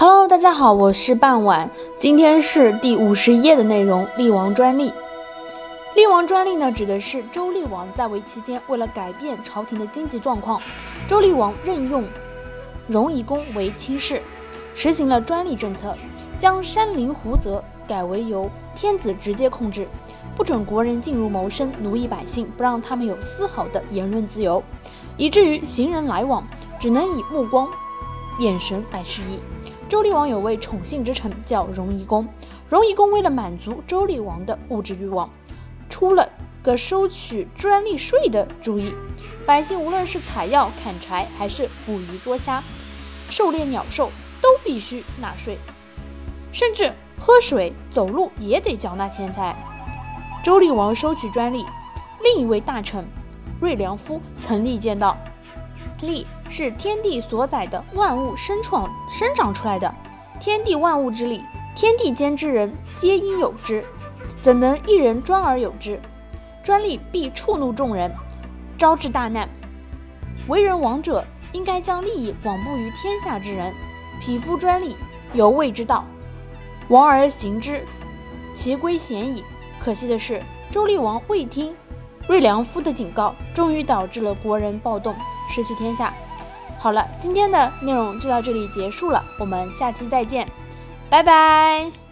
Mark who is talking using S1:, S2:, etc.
S1: Hello，大家好，我是半晚，今天是第五十页的内容，厉王专利。厉王专利呢，指的是周厉王在位期间，为了改变朝廷的经济状况，周厉王任用荣夷公为卿士，实行了专利政策，将山林湖泽改为由天子直接控制，不准国人进入谋生，奴役百姓，不让他们有丝毫的言论自由，以至于行人来往只能以目光、眼神来示意。周厉王有位宠幸之臣叫荣夷公，荣夷公为了满足周厉王的物质欲望，出了个收取专利税的主意。百姓无论是采药、砍柴，还是捕鱼、捉虾、狩猎鸟兽，都必须纳税，甚至喝水、走路也得缴纳钱财。周厉王收取专利，另一位大臣瑞良夫曾力见到。力是天地所载的万物生创生长出来的，天地万物之力，天地间之人皆应有之，怎能一人专而有之？专利必触怒众人，招致大难。为人王者，应该将利益广布于天下之人。匹夫专利，有谓之道，王而行之，其归贤矣。可惜的是，周厉王未听瑞良夫的警告，终于导致了国人暴动。失去天下。好了，今天的内容就到这里结束了，我们下期再见，拜拜。